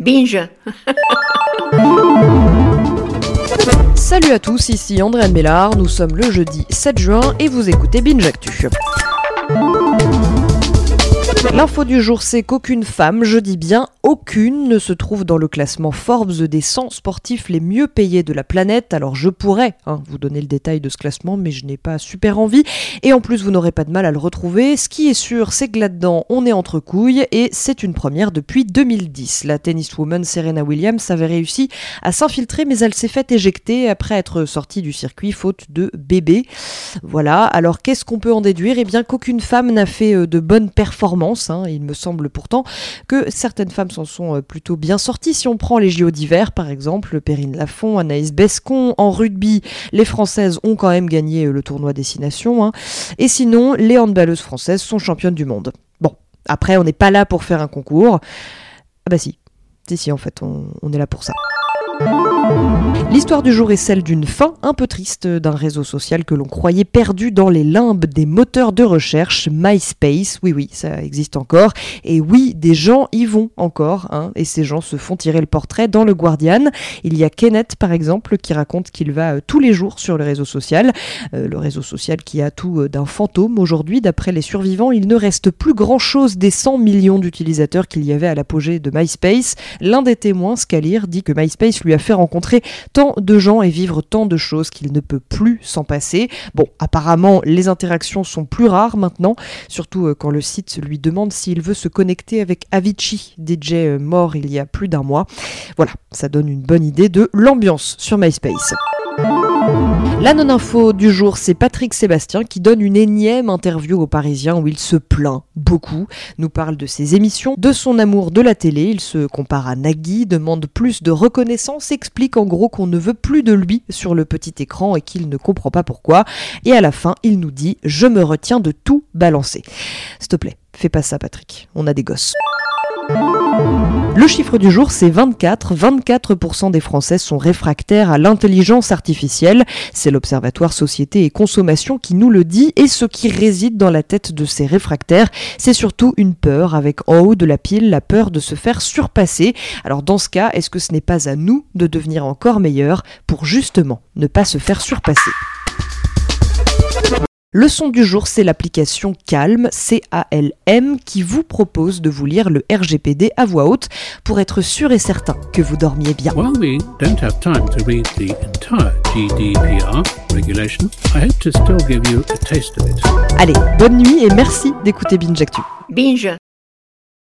Binge Salut à tous, ici André Mélard, nous sommes le jeudi 7 juin et vous écoutez Binge Actu. L'info du jour, c'est qu'aucune femme, je dis bien aucune, ne se trouve dans le classement Forbes des 100 sportifs les mieux payés de la planète. Alors je pourrais hein, vous donner le détail de ce classement, mais je n'ai pas super envie. Et en plus, vous n'aurez pas de mal à le retrouver. Ce qui est sûr, c'est que là-dedans, on est entre couilles et c'est une première depuis 2010. La tenniswoman Serena Williams avait réussi à s'infiltrer, mais elle s'est faite éjecter après être sortie du circuit faute de bébé. Voilà. Alors qu'est-ce qu'on peut en déduire? Eh bien qu'aucune femme n'a fait euh, de bonnes performances Hein. Il me semble pourtant que certaines femmes s'en sont euh, plutôt bien sorties. Si on prend les JO d'hiver, par exemple, Perrine Lafont, Anaïs Bescon, en rugby, les Françaises ont quand même gagné euh, le tournoi Destination. Hein. Et sinon, les handballeuses françaises sont championnes du monde. Bon, après, on n'est pas là pour faire un concours. Ah bah si, si, si, en fait, on est là pour ça. L'histoire du jour est celle d'une fin un peu triste d'un réseau social que l'on croyait perdu dans les limbes des moteurs de recherche, MySpace. Oui, oui, ça existe encore. Et oui, des gens y vont encore. Hein, et ces gens se font tirer le portrait dans le Guardian. Il y a Kenneth, par exemple, qui raconte qu'il va euh, tous les jours sur le réseau social. Euh, le réseau social qui a tout euh, d'un fantôme. Aujourd'hui, d'après les survivants, il ne reste plus grand-chose des 100 millions d'utilisateurs qu'il y avait à l'apogée de MySpace. L'un des témoins, Scalir, dit que MySpace lui a fait rencontrer tant de gens et vivre tant de choses qu'il ne peut plus s'en passer. Bon, apparemment, les interactions sont plus rares maintenant, surtout euh, quand le site lui demande s'il veut se connecter avec Avicii, DJ euh, mort il y a plus d'un mois. Voilà, ça donne une bonne idée de l'ambiance sur MySpace. La non-info du jour, c'est Patrick Sébastien qui donne une énième interview aux Parisiens où il se plaint beaucoup, nous parle de ses émissions, de son amour de la télé, il se compare à Nagui, demande plus de reconnaissance, explique en gros qu'on ne veut plus de lui sur le petit écran et qu'il ne comprend pas pourquoi, et à la fin, il nous dit « Je me retiens de tout balancer ». S'il te plaît, fais pas ça Patrick, on a des gosses. Le chiffre du jour, c'est 24. 24% des Français sont réfractaires à l'intelligence artificielle. C'est l'Observatoire Société et Consommation qui nous le dit. Et ce qui réside dans la tête de ces réfractaires, c'est surtout une peur, avec en haut de la pile la peur de se faire surpasser. Alors dans ce cas, est-ce que ce n'est pas à nous de devenir encore meilleurs pour justement ne pas se faire surpasser? Le son du jour, c'est l'application Calm, C-A-L-M, qui vous propose de vous lire le RGPD à voix haute pour être sûr et certain que vous dormiez bien. While we don't have time to read the entire GDPR regulation, I hope to still give you a taste of it. Allez, bonne nuit et merci d'écouter Binge Actu. Binge